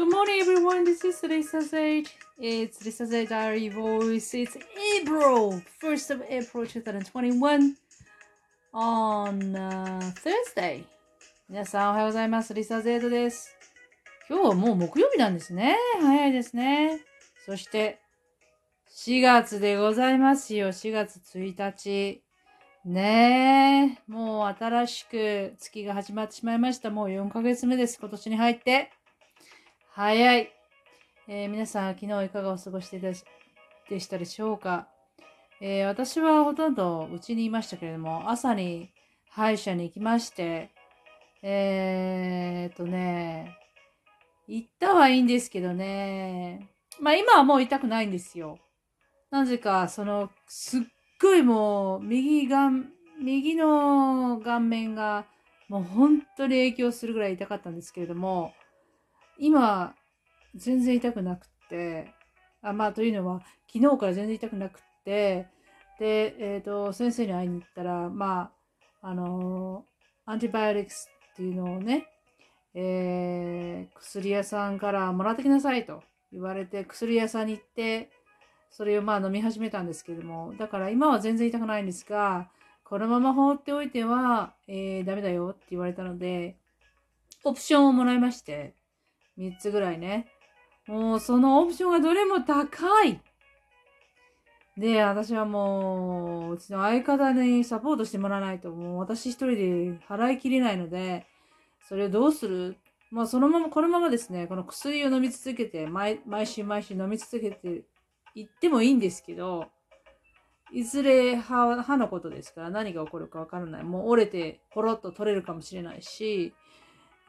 Good morning, everyone. This is Lisa's Age. It's Lisa's Age Diary Voice. It's April, 1st of April 2021 on、uh, Thursday. 皆さんおはようございます。リサ・ゼードです。今日はもう木曜日なんですね。早いですね。そして、4月でございますよ。4月1日。ねえ。もう新しく月が始まってしまいました。もう4ヶ月目です。今年に入って。早い。えー皆さん、昨日いかがお過ごしでしたでしょうか、えー私はほとんどうちにいましたけれども、朝に歯医者に行きまして、えーっとね、行ったはいいんですけどね、まあ今はもう痛くないんですよ。なぜか、その、すっごいもう、右が、右の顔面が、もう本当に影響するぐらい痛かったんですけれども、今、全然痛くなくって、あまあ、というのは、昨日から全然痛くなくって、で、えっ、と、先生に会いに行ったら、まあ、あのアンティバイオティクスっていうのをね、えー薬屋さんからもらってきなさいと言われて、薬屋さんに行って、それをまあ飲み始めたんですけども、だから今は全然痛くないんですが、このまま放っておいては、えーダメだよって言われたので、オプションをもらいまして、3つぐらいね。もうそのオプションがどれも高いで、私はもう、うちの相方にサポートしてもらわないと、もう私一人で払いきれないので、それをどうする？まあそのまま、このままですね、この薬を飲み続けて、毎毎週毎週飲み続けていってもいいんですけど、いずれ歯歯のことですから何が起こるかわからない。もう折れてポロッと取れるかもしれないし、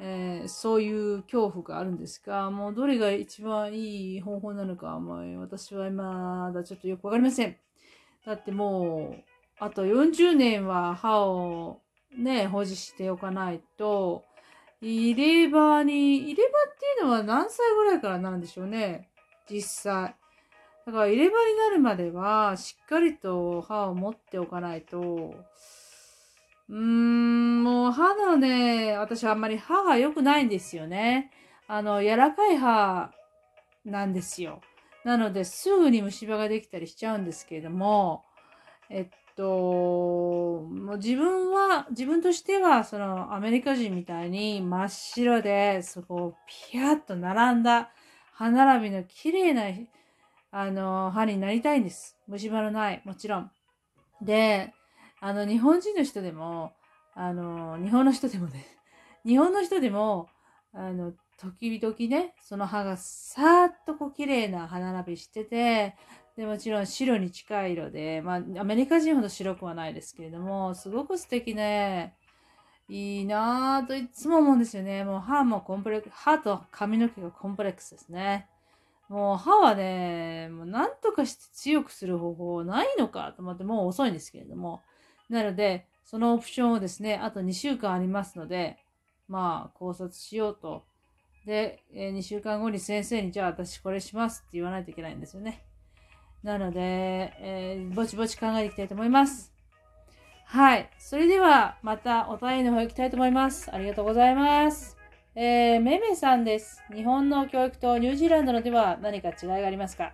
えーそういう恐怖があるんですが、もうどれが一番いい方法なのか、もう私はまだちょっとよくわかりません。だってもう、あと40年は歯をね、保持しておかないと、入れ歯に、入れ歯っていうのは何歳ぐらいからなんでしょうね。実際。だから入れ歯になるまでは、しっかりと歯を持っておかないと、うーん、もう歯のね、私あんまり歯が良くないんですよね。あの、柔らかい歯なんですよ。なので、すぐに虫歯ができたりしちゃうんですけれども、えっと、もう自分は、自分としては、その、アメリカ人みたいに真っ白で、そこを、ピヤッと並んだ歯並びの綺麗な、あの、歯になりたいんです。虫歯のない、もちろん。で、あの、日本人の人でも、あの、日本の人でもね、日本の人でも、あの、時々ね、その歯がさーっとこう綺麗な歯並びしてて、で、もちろん白に近い色で、まあ、アメリカ人ほど白くはないですけれども、すごく素敵ね、いいなぁといつも思うんですよね。もう歯もコンプレックス、歯と髪の毛がコンプレックスですね。もう歯はね、もう何とかして強くする方法ないのかと思って、もう遅いんですけれども。なので、そのオプションをですね、あと2週間ありますので、まあ、考察しようと。で、え2週間後に先生に、じゃあ私これしますって言わないといけないんですよね。なので、えーぼちぼち考えていきたいと思います。はい。それでは、またお便りの方行きたいと思います。ありがとうございます。えー、めめさんです。日本の教育とニュージーランドのでは何か違いがありますか？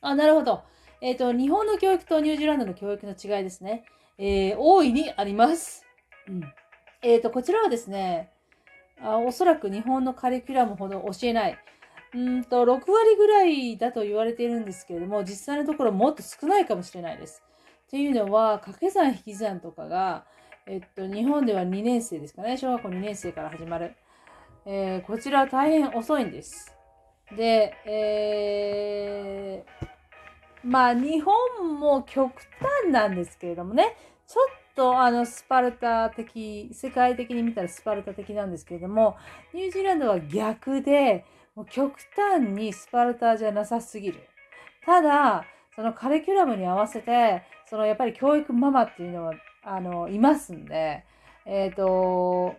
あ、なるほど。えっ、と、日本の教育とニュージーランドの教育の違いですね。えー、大いにあります。うん。えっ、と、こちらはですね、あおそらく日本のカリキュラムほど教えない。うんと、6割ぐらいだと言われているんですけれども、実際のところもっと少ないかもしれないです。っていうのは、掛け算引き算とかが、えっと、日本では2年生ですかね。小学校2年生から始まる。えーこちらは大変遅いんです。で、えーまあ、日本も極端なんですけれどもね、ちょっとあの、スパルタ的、世界的に見たらスパルタ的なんですけれども、ニュージーランドは逆で、もう極端にスパルタじゃなさすぎる。ただ、そのカリキュラムに合わせて、そのやっぱり教育ママっていうのは、あの、いますんで、えっ、と、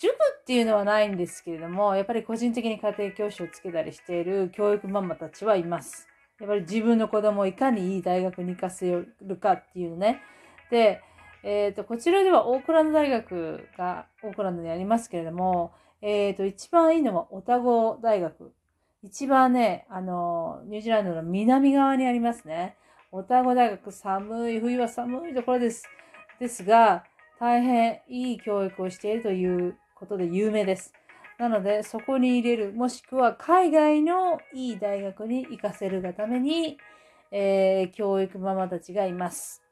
塾っていうのはないんですけれども、やっぱり個人的に家庭教師をつけたりしている教育ママたちはいます。やっぱり自分の子供をいかにいい大学に行かせるかっていうね。で、えっ、と、こちらではオークランド大学がオークランドにありますけれども、えっ、ー、と、一番いいのはオタゴ大学。一番ね、あの、ニュージーランドの南側にありますね。オタゴ大学、寒い、冬は寒いところです。ですが、大変いい教育をしているということで有名です。なので、そこに入れる、もしくは海外のいい大学に行かせるがために、えー、教育ママたちがいます。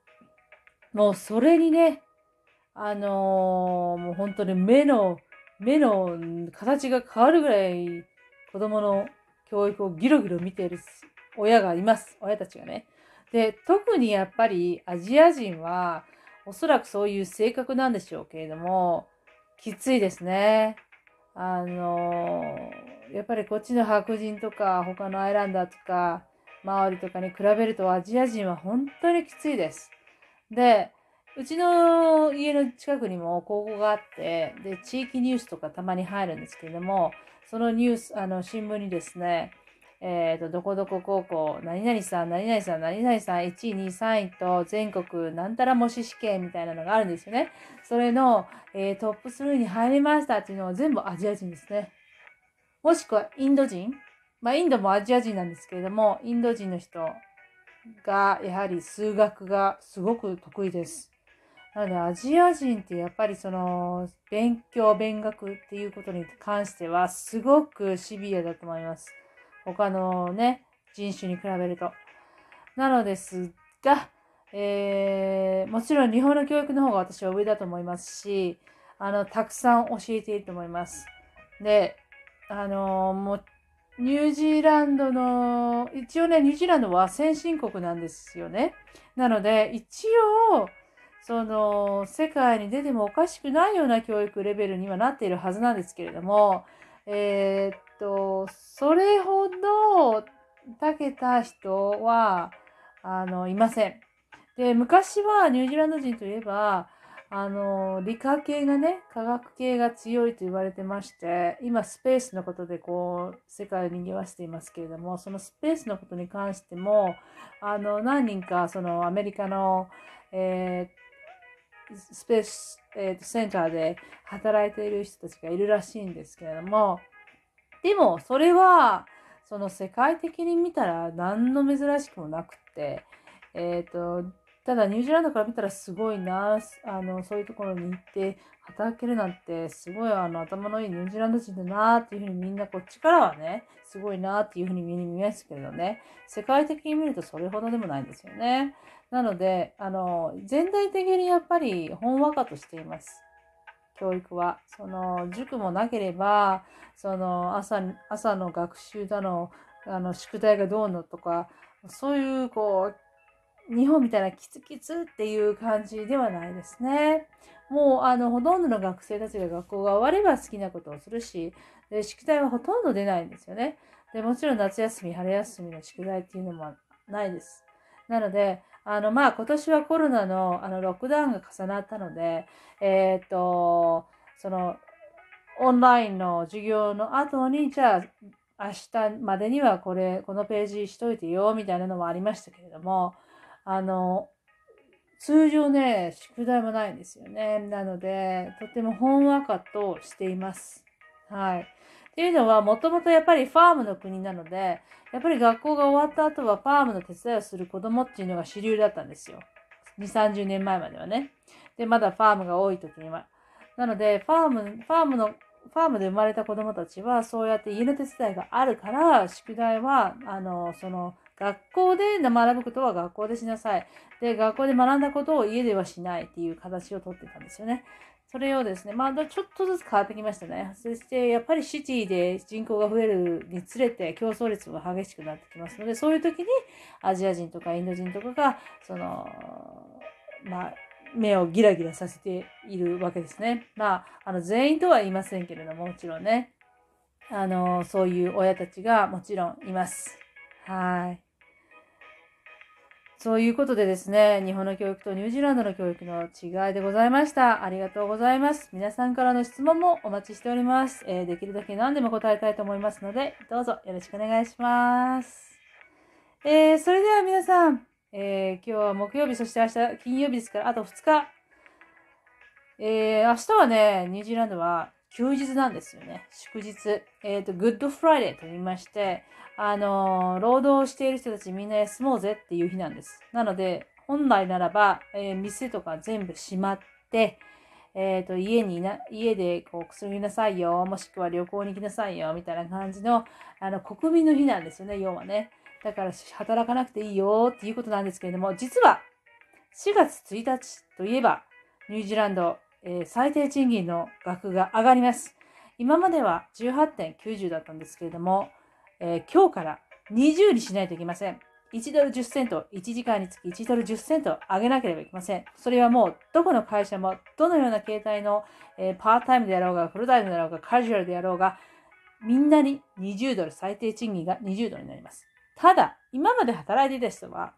もうそれにね、あのー、もう本当に目の、目の形が変わるぐらい子供の教育をギロギロ見ている親がいます。親たちがね。で、特にやっぱりアジア人は、おそらくそういう性格なんでしょうけれども、きついですね。あのやっぱりこっちの白人とか、他のアイランダーとか、周りとかに比べるとアジア人は本当にきついです。で、うちの家の近くにも高校があって、で、地域ニュースとかたまに入るんですけれども、そのニュース、あの、新聞にですね、えっ、ー、と、どこどこ高校、何々さん、何々さん、何々さん、1位、2位、3位と全国なんたら模試試験みたいなのがあるんですよね。それの、えー、トップ3に入りましたっていうのは全部アジア人ですね。もしくはインド人。まあ、インドもアジア人なんですけれども、インド人の人が、やはり数学がすごく得意です。なので、アジア人ってやっぱりその、勉強、勉学っていうことに関しては、すごくシビアだと思います。他のね、人種に比べると。なのですが、えー、もちろん日本の教育の方が私は上だと思いますし、あの、たくさん教えていると思います。で、あのもう、ニュージーランドの、一応ね、ニュージーランドは先進国なんですよね。なので、一応、その、世界に出てもおかしくないような教育レベルにはなっているはずなんですけれども、えー、っと、それほど長けた人は、あの、いません。で、昔はニュージーランド人といえば、あの、理科系がね、科学系が強いと言われてまして、今スペースのことでこう、世界を賑わしていますけれども、そのスペースのことに関しても、あの、何人か、そのアメリカの、えー、スペース、えー、センターで働いている人たちがいるらしいんですけれども、でも、それは、その世界的に見たら何の珍しくもなくって、えっ、ー、と、ただニュージーランドから見たらすごいな、あの、そういうところに行って働けるなんて、すごいあの、頭のいいニュージーランド人だなっていうふうにみんなこっちからはね、すごいなっていうふうに見えますけどね、世界的に見るとそれほどでもないんですよね。なので、あの、全体的にやっぱりほんわかとしています。教育は。その、塾もなければ、その、朝、朝の学習だの、あの、宿題がどうのとか、そういう、こう、日本みたいなキツキツっていう感じではないですね。もう、あの、ほとんどの学生たちが学校が終われば好きなことをするし、で、宿題はほとんど出ないんですよね。で、もちろん夏休み、春休みの宿題っていうのもないです。なので、あの、まあ、今年はコロナの、あの、ロックダウンが重なったので、えっ、ー、と、その、オンラインの授業の後に、じゃあ、明日までにはこれ、このページしといてよ、みたいなのもありましたけれども、あの、通常ね、宿題もないんですよね。なので、とてもほんわかとしています。はい。っていうのは、もともとやっぱりファームの国なので、やっぱり学校が終わった後はファームの手伝いをする子供っていうのが主流だったんですよ。2、30年前まではね。で、まだファームが多い時には。なので、ファーム、ファームの、ファームで生まれた子供たちは、そうやって家の手伝いがあるから、宿題は、あの、その、学校で学ぶことは学校でしなさい。で、学校で学んだことを家ではしないっていう形をとってたんですよね。それをですね、まあ、ちょっとずつ変わってきましたね。そして、やっぱりシティで人口が増えるにつれて競争率が激しくなってきますので、そういう時にアジア人とかインド人とかが、その、まあ、目をギラギラさせているわけですね。まあ、あの、全員とは言いませんけれども、もちろんね、あの、そういう親たちがもちろんいます。はい。そういうことでですね、日本の教育とニュージーランドの教育の違いでございました。ありがとうございます。皆さんからの質問もお待ちしております。えー、できるだけ何でも答えたいと思いますので、どうぞよろしくお願いします。えー、それでは皆さん、えー、今日は木曜日、そして明日金曜日ですから、あと2日。え、明日はね、ニュージーランドは休日なんですよね。祝日。えっ、ー、と、グッドフライデーと言いまして、あのー、労働している人たちみんな休もうぜっていう日なんです。なので、本来ならば、えー、店とか全部閉まって、えっ、ー、と、家にな、家でこう、くつろぎなさいよ、もしくは旅行に行きなさいよ、みたいな感じの、あの、国民の日なんですよね、要はね。だから、働かなくていいよっていうことなんですけれども、実は、4月1日といえば、ニュージーランド、えー、最低賃金の額が上がります。今までは18.90だったんですけれども、えー、今日から20にしないといけません。1ドル10セント、1時間につき1ドル10セント上げなければいけません。それはもう、どこの会社も、どのような形態の、えー、パータイムであろうが、フルタイムであろうが、カジュアルであろうが、みんなに20ドル、最低賃金が20ドルになります。ただ、今まで働いていた人は、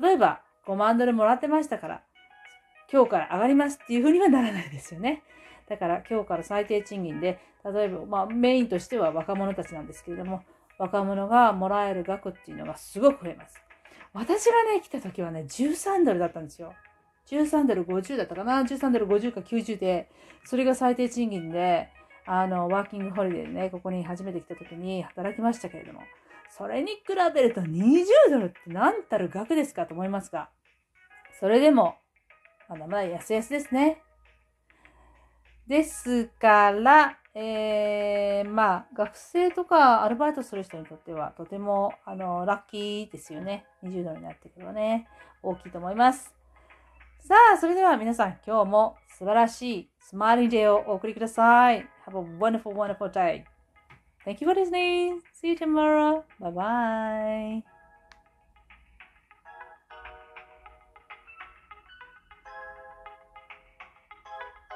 例えば5万ドルもらってましたから、今日から上がりますっていうふうにはならないですよね。だから今日から最低賃金で、例えば、まあメインとしては若者たちなんですけれども、若者がもらえる額っていうのがすごく増えます。私がね、来た時はね、13ドルだったんですよ。13ドル50だったかな ?13 ドル50か90で、それが最低賃金で、あの、ワーキングホリデーでね、ここに初めて来た時に働きましたけれども、それに比べると20ドルって何たる額ですかと思いますが、それでも、まだまだ安々ですね。ですから、えー、まあ、学生とかアルバイトする人にとっては、とても、あの、ラッキーですよね。20度になってくればね、大きいと思います。さあ、それでは皆さん、今日も素晴らしいスマイリングデーをお送りください。Have a wonderful, wonderful day. Thank you for listening. See you tomorrow. Bye bye.